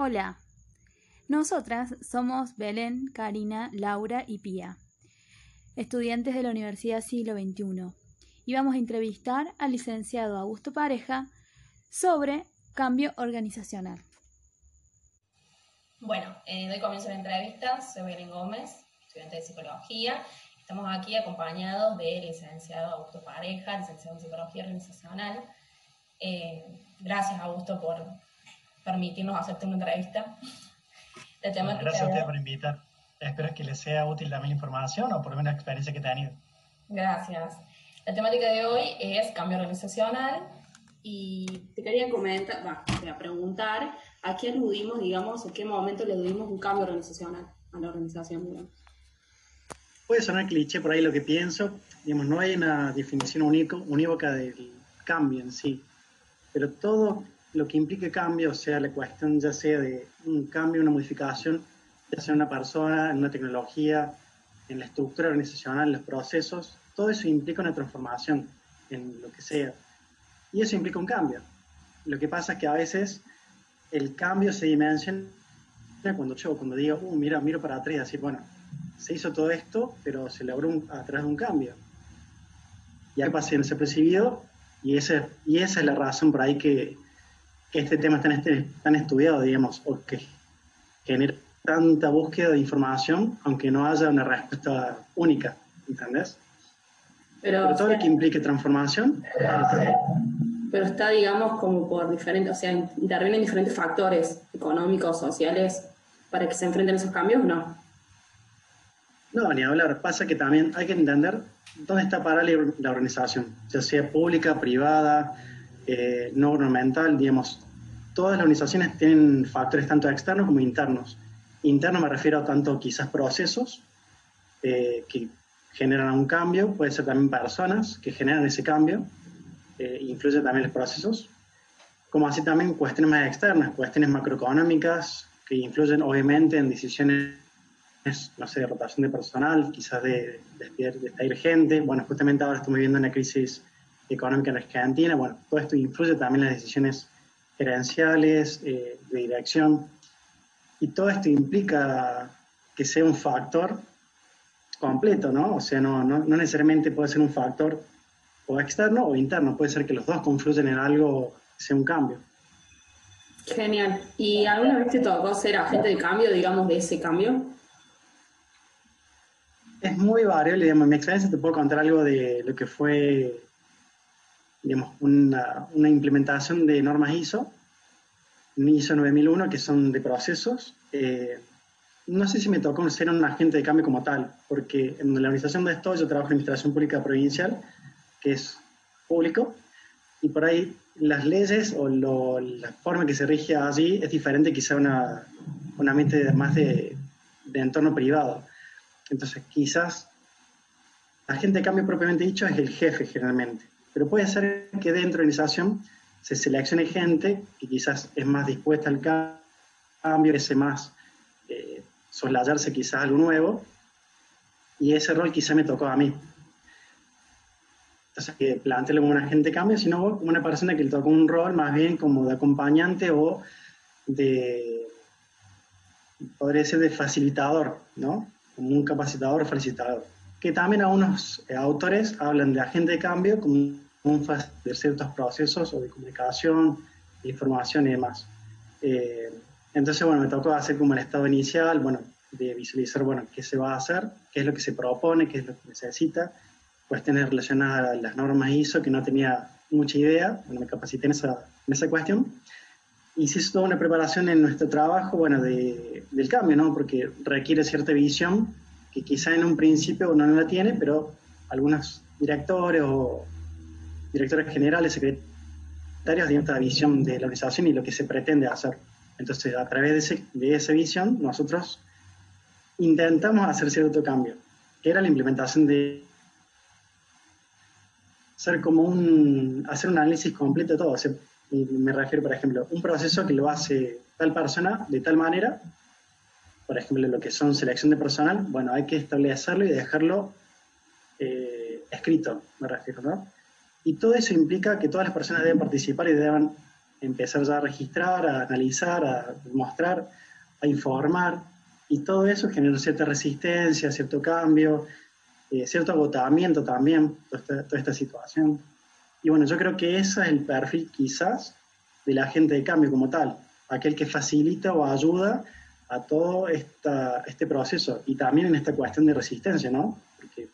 Hola, nosotras somos Belén, Karina, Laura y Pía, estudiantes de la Universidad Siglo XXI, y vamos a entrevistar al licenciado Augusto Pareja sobre cambio organizacional. Bueno, eh, doy comienzo a la entrevista, soy Belén Gómez, estudiante de psicología. Estamos aquí acompañados del licenciado Augusto Pareja, licenciado en psicología organizacional. Eh, gracias, Augusto, por permitirnos hacerte una entrevista. gracias a usted por invitar. Espero que les sea útil también la información o por lo menos la experiencia que he tenido. Gracias. La temática de hoy es cambio organizacional y te quería comentar, va, te voy a preguntar a qué aludimos, digamos, en qué momento le dimos un cambio organizacional a la organización, Puede sonar cliché por ahí lo que pienso, digamos, no hay una definición único, unívoca del cambio en sí, pero todo lo que implique cambio, o sea, la cuestión ya sea de un cambio, una modificación, ya sea en una persona, en una tecnología, en la estructura organizacional, en los procesos, todo eso implica una transformación en lo que sea. Y eso implica un cambio. Lo que pasa es que a veces el cambio se dimensiona cuando yo, cuando digo, uh, mira, miro para atrás y decir, bueno, se hizo todo esto, pero se logró un, a través de un cambio. Y hay se percibido y, ese, y esa es la razón por ahí que, que este tema está tan, tan estudiado, digamos, o que genera tanta búsqueda de información, aunque no haya una respuesta única, ¿entendés? Pero, todo lo que implique transformación. Pero está, digamos, como por diferentes, o sea, intervienen diferentes factores económicos, sociales, para que se enfrenten esos cambios, ¿no? No, ni hablar. Pasa que también hay que entender dónde está para la organización, ya sea pública, privada, eh, no gubernamental, digamos. Todas las organizaciones tienen factores tanto externos como internos. Interno me refiero a tanto quizás procesos eh, que generan un cambio, puede ser también personas que generan ese cambio, eh, también los procesos, como así también cuestiones más externas, cuestiones macroeconómicas que influyen obviamente en decisiones, no sé, de rotación de personal, quizás de, de, gente. Bueno, justamente ahora estamos viviendo una crisis económica en Argentina. Bueno, todo esto influye también en las decisiones gerenciales, eh, de dirección. Y todo esto implica que sea un factor completo, ¿no? O sea, no, no, necesariamente puede ser un factor o externo o interno, puede ser que los dos confluyen en algo que sea un cambio. Genial. ¿Y alguna vez te tocó ser agente de cambio, digamos, de ese cambio? Es muy variable, digamos, en mi experiencia te puedo contar algo de lo que fue, digamos, una, una implementación de normas ISO, ISO 9001, que son de procesos. Eh, no sé si me tocó ser un agente de cambio como tal, porque en la organización de esto yo trabajo en Administración Pública Provincial, que es público, y por ahí las leyes o la forma que se rige allí es diferente quizá una, un ambiente más de, de entorno privado. Entonces quizás agente de cambio propiamente dicho es el jefe generalmente, pero puede ser que dentro de la organización se seleccione gente que quizás es más dispuesta al cambio, ese más soslayarse quizás algo nuevo, y ese rol quizá me tocó a mí. Entonces, que plantearlo como un agente cambio, sino como una persona que le tocó un rol más bien como de acompañante o de, podría ser de facilitador, ¿no? Como un capacitador o facilitador. Que también algunos eh, autores hablan de agente de cambio como un de ciertos procesos o de comunicación, de información y demás. Eh, entonces, bueno, me tocó hacer como el estado inicial, bueno, de visualizar, bueno, qué se va a hacer, qué es lo que se propone, qué es lo que necesita, cuestiones relacionadas a las normas ISO que no tenía mucha idea, bueno, me capacité en esa, en esa cuestión. Hizo toda una preparación en nuestro trabajo, bueno, de, del cambio, ¿no? Porque requiere cierta visión que quizá en un principio uno no la tiene, pero algunos directores o directores generales, secretarios tienen esta visión de la organización y lo que se pretende hacer. Entonces, a través de, esa visión, nosotros intentamos hacer cierto cambio, que era la implementación de ser como un, hacer un análisis completo de todo. me refiero, por ejemplo, un proceso que lo hace tal persona de tal manera, por ejemplo, lo que son selección de personal, bueno, hay que establecerlo y dejarlo eh, escrito, me refiero, ¿no? Y todo eso implica que todas las personas deben participar y deben empezar ya a registrar, a analizar, a mostrar, a informar, y todo eso genera cierta resistencia, cierto cambio, eh, cierto agotamiento también, toda esta, situación. Y bueno, yo creo que ese es el perfil quizás de la agente de cambio como tal, aquel que facilita o ayuda a todo esta, este proceso y también en esta cuestión de resistencia, ¿no? Porque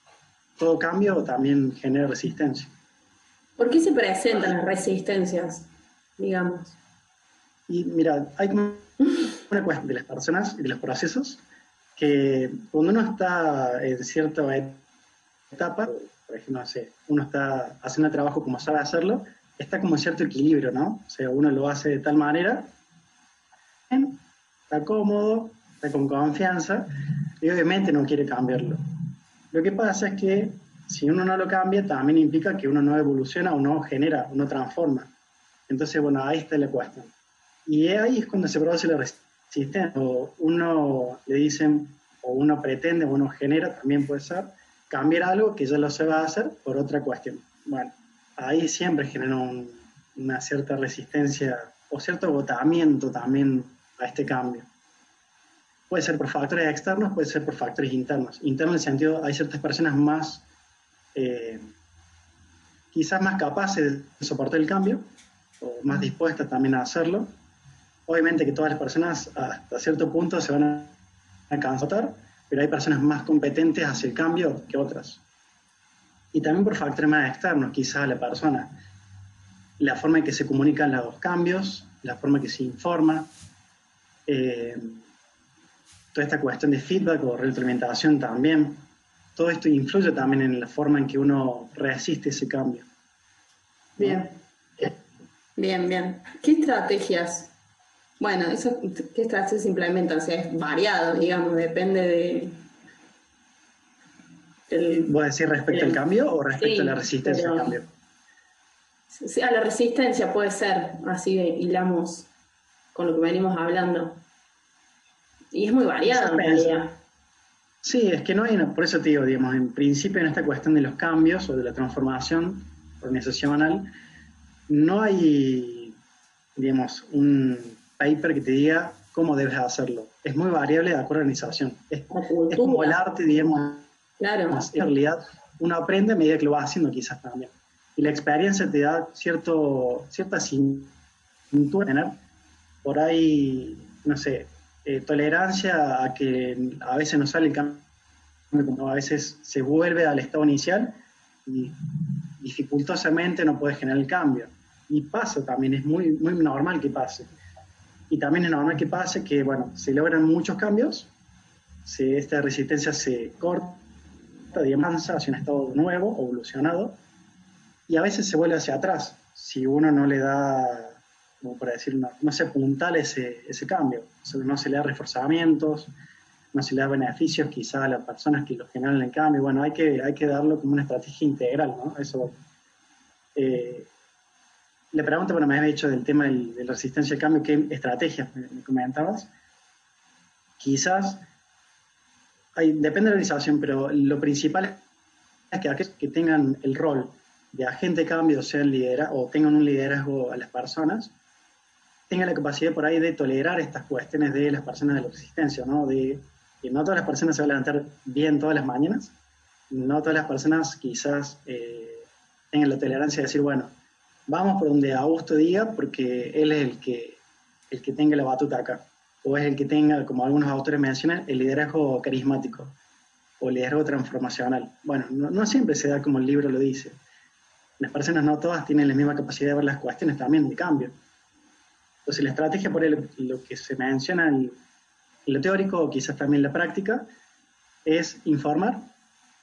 todo cambio también genera resistencia. ¿Por qué se presentan las resistencias, digamos? Y mira, hay una cuestión de las personas y de los procesos que cuando uno está en cierta etapa, por ejemplo, no sé, uno está haciendo el trabajo como sabe hacerlo, está como cierto equilibrio, ¿no? O sea, uno lo hace de tal manera, está cómodo, está con confianza, y obviamente no quiere cambiarlo. Lo que pasa es que si uno no lo cambia, también implica que uno no evoluciona o no genera, no transforma. Entonces, bueno, ahí está la cuestión. Y ahí es cuando se produce la resistencia. O uno le dicen, o uno pretende, o uno genera, también puede ser, cambiar algo que ya lo se va a hacer por otra cuestión. Bueno, ahí siempre genera una cierta resistencia o cierto agotamiento también a este cambio. Puede ser por factores externos, puede ser por factores internos. Interno en el sentido, hay ciertas personas más, eh, quizás más capaces de soportar el cambio, o más dispuestas también a hacerlo. Obviamente que todas las personas hasta cierto punto se van a cansar, pero hay personas más competentes hacia el cambio que otras. Y también por factores más externos, quizás a la persona. La forma en que se comunican los cambios, la forma en que se informa, eh, toda esta cuestión de feedback o retroalimentación también, todo esto influye también en la forma en que uno resiste ese cambio. Bien, bien, bien. ¿Qué estrategias? Bueno, eso, ¿qué estrategias implementan? O sea, es variado, digamos, depende de... El, ¿Vos decís respecto al cambio o respecto a la resistencia al cambio? Sí, a la resistencia puede ser, así hilamos con lo que venimos hablando. Y es muy variado en Sí, es que no hay, por eso te digo, digamos, en principio en esta cuestión de los cambios o de la transformación organizacional, no hay, digamos, un paper que te diga cómo debes hacerlo. Es muy variable de acuerdo a la organización. Es, como el arte, digamos. Claro. En realidad, uno aprende a medida que lo va haciendo quizás también. Y la experiencia te da cierto, cierta cintura tener por ahí, no sé, eh, tolerancia a que a veces no sale el cambio, a veces se vuelve al estado inicial y dificultosamente no puede generar el cambio. Y pasa también, es muy, muy normal que pase. Y también es normal que pase que, bueno, se logran muchos cambios, se, esta resistencia se corta, digamos, hacia un estado nuevo, evolucionado, y a veces se vuelve hacia atrás, si uno no le da como para decir, no, no se apuntala ese, ese cambio, no se le da reforzamientos, no se le da beneficios quizá a las personas que lo generan el cambio, bueno, hay que, hay que darlo como una estrategia integral, ¿no? Eso. Eh, la pregunta, bueno, me había dicho del tema de la resistencia al cambio, ¿qué estrategias me, comentabas? Quizás, hay, depende de la organización, pero lo principal es que aquellos que tengan el rol de agente de cambio, sean lidera, o tengan un liderazgo a las personas, tenga la capacidad por ahí de tolerar estas cuestiones de las personas de la resistencia, ¿no? De que no todas las personas se van a levantar bien todas las mañanas, no todas las personas quizás eh, tengan la tolerancia de decir, bueno, vamos por donde Augusto diga porque él es el que, el que tenga la batuta acá, o es el que tenga, como algunos autores mencionan, el liderazgo carismático o liderazgo transformacional. Bueno, no, no siempre se da como el libro lo dice. Las personas no todas tienen la misma capacidad de ver las cuestiones también de cambio. Entonces, la estrategia, por lo que se menciona en, lo teórico o quizás también en la práctica, es informar,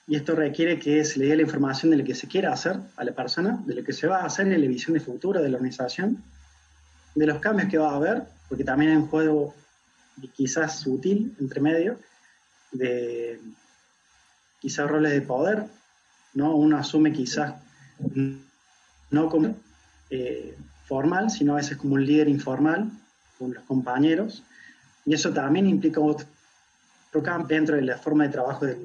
y esto requiere que se le dé la información de lo que se quiera hacer a la persona, de lo que se va a hacer en la visión de futuro de la organización, de los cambios que va a haber, porque también hay un juego quizás sutil entre medio, de quizás roles de poder, ¿no? Uno asume quizás no como eh, formal, sino a veces como un líder informal con los compañeros. Y eso también implica otro cambio dentro de la forma de trabajo del,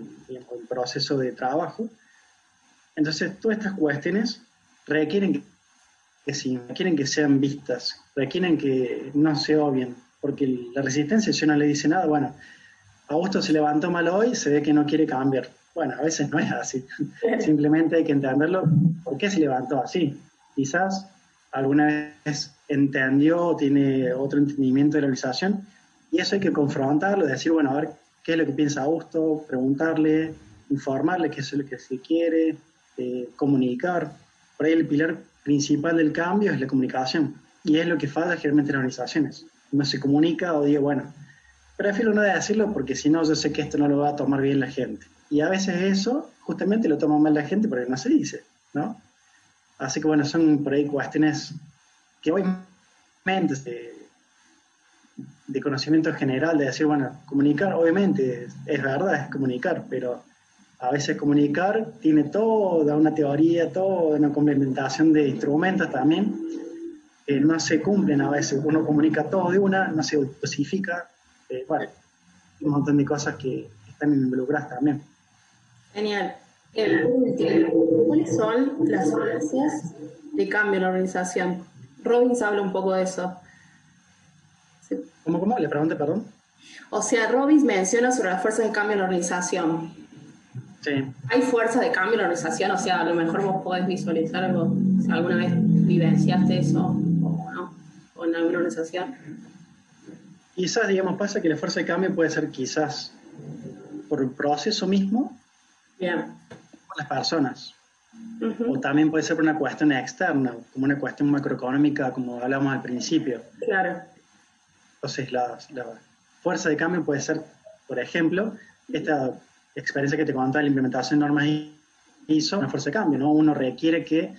proceso de trabajo. Entonces, todas estas cuestiones requieren que sí, quieren que sean vistas, requieren que no se obvien, porque la resistencia, si uno le dice nada, bueno, Augusto se levantó mal hoy, se ve que no quiere cambiar. Bueno, a veces no es así. Simplemente hay que entenderlo. ¿Por qué se levantó así? Quizás alguna vez entendió o tiene otro entendimiento de la organización y eso hay que confrontarlo, decir, bueno, a ver qué es lo que piensa Augusto, preguntarle, informarle qué es lo que se quiere, eh, comunicar. Por ahí el pilar principal del cambio es la comunicación y es lo que falla generalmente en las organizaciones. No se comunica o dice, bueno, prefiero no decirlo porque si no yo sé que esto no lo va a tomar bien la gente. Y a veces eso justamente lo toma mal la gente porque no se dice, ¿no? Así que bueno, son por ahí cuestiones que obviamente de, de conocimiento general, de decir, bueno, comunicar, obviamente es verdad, es comunicar, pero a veces comunicar tiene toda una teoría, toda una complementación de instrumentos también, que no se cumplen a veces. Uno comunica todo de una, no se dosifica, eh, bueno, un montón de cosas que están involucradas también. Genial. ¿Cuáles son las fuerzas de cambio en la organización? Robbins habla un poco de eso. ¿Cómo, cómo? Le pregunté, perdón. O sea, Robbins menciona sobre las fuerzas de cambio en la organización. Sí. ¿Hay fuerza de cambio en la organización? O sea, a lo mejor vos podés visualizar algo, si alguna vez vivenciaste eso o no, o en alguna organización. Quizás, digamos, pasa que la fuerza de cambio puede ser quizás por el proceso mismo, Bien. Las personas, Ujú, o también puede ser por una cuestión externa, como una cuestión macroeconómica, como hablamos al principio. Claro. Entonces, la, la fuerza de cambio puede ser, por ejemplo, esta experiencia que te contaba de la implementación de normas ISO, una fuerza de cambio, ¿no? Uno requiere que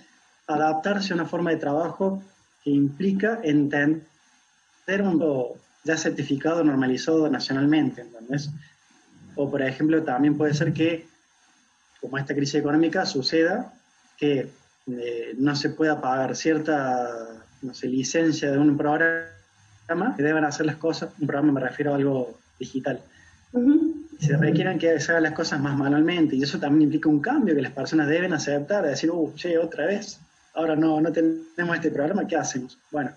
adaptarse a una forma de trabajo que implica entender un ya certificado, normalizado nacionalmente, ¿entendés? O, por ejemplo, también puede ser que, como esta crisis económica, suceda que eh, no se pueda pagar cierta, no sé, licencia de un programa, que deban hacer las cosas, un programa me refiero a algo digital, se requieren que se hagan las cosas más manualmente y eso también implica un cambio que las personas deben aceptar, decir, uh, che, otra vez, ahora no, no tenemos este programa, ¿qué hacemos? Bueno,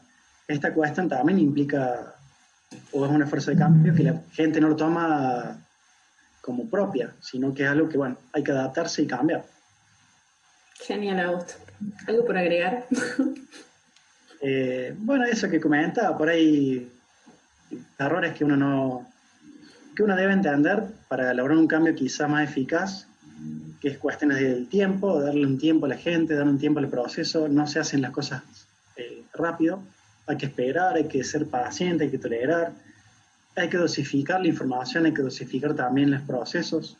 esta cuestión también implica, o es una fuerza de cambio que la gente no lo toma como propia, sino que es algo que, bueno, hay que adaptarse y cambiar. Genial, Augusto. ¿Algo por agregar? Eh, bueno, eso que comentaba, por ahí errores que uno no que uno debe entender para lograr un cambio quizá más eficaz, que es cuestiones del tiempo, darle un tiempo a la gente, darle un tiempo al proceso, no se hacen las cosas eh, rápido, hay que esperar, hay que ser paciente, hay que tolerar, hay que dosificar la información, hay que dosificar también los procesos,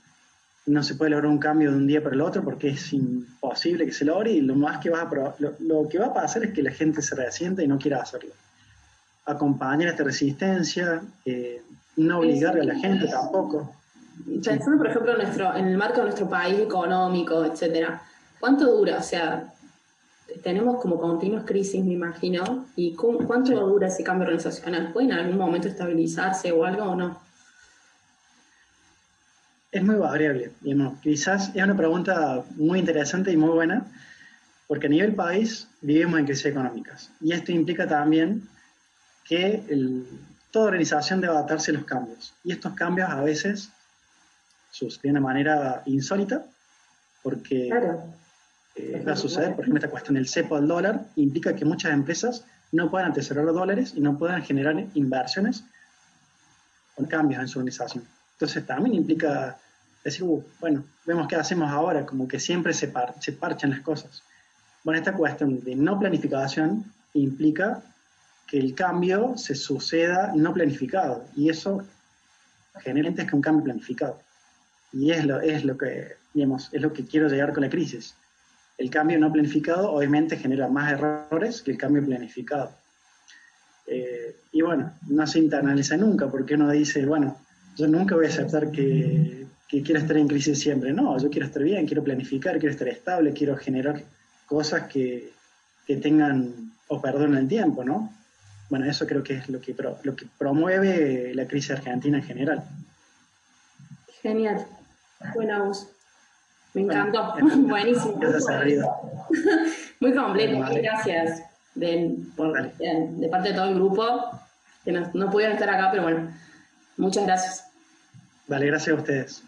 no se puede lograr un cambio de un día para el otro porque es imposible que se logre y lo más que va a lo, lo que va a pasar es que la gente se resienta y no quiera hacerlo. Acompañar esta resistencia, eh, no obligar a la gente tampoco. Pensando, por ejemplo, en, nuestro, en el marco de nuestro país económico, etcétera, ¿cuánto dura? O sea, tenemos como continuas crisis, me imagino, ¿y cu- cuánto dura ese cambio organizacional? ¿Puede en algún momento estabilizarse o algo o no? Es muy variable, digamos. Quizás es una pregunta muy interesante y muy buena, porque a nivel país vivimos en crisis económicas. Y esto implica también que el- toda organización debe adaptarse a los cambios. Y estos cambios a veces suceden de una manera insólita, porque Claro. Eh, va a suceder, por ejemplo, esta cuestión del cepo al dólar, implica que muchas empresas no puedan atesorar los dólares y no puedan generar inversiones con cambios en su organización. Entonces también implica decir, "Uh, bueno, vemos qué hacemos ahora, como que siempre se, par- se parchan las cosas. Bueno, esta cuestión de no planificación implica que el cambio se suceda no planificado y eso generalmente es que un cambio planificado. Y es lo, es lo que, digamos, es lo que quiero llegar con la crisis. El cambio no planificado obviamente genera más errores que el cambio planificado. Eh, y bueno, no se internaliza nunca porque uno dice, bueno, yo nunca voy a aceptar que, que quiero estar en crisis siempre. No, yo quiero estar bien, quiero planificar, quiero estar estable, quiero generar cosas que, que tengan o perdonen el tiempo, ¿no? Bueno, eso creo que es lo que, pro- lo que promueve la crisis argentina en general. Genial. Buena voz. Me Bueno, encantó. eh, Buenísimo. Gracias, Arriba. Muy completo. Vale. Gracias. de, por- Dale. de, de parte de todo el grupo, que no, no pudieron estar acá, pero bueno, muchas gracias. Vale, gracias a ustedes.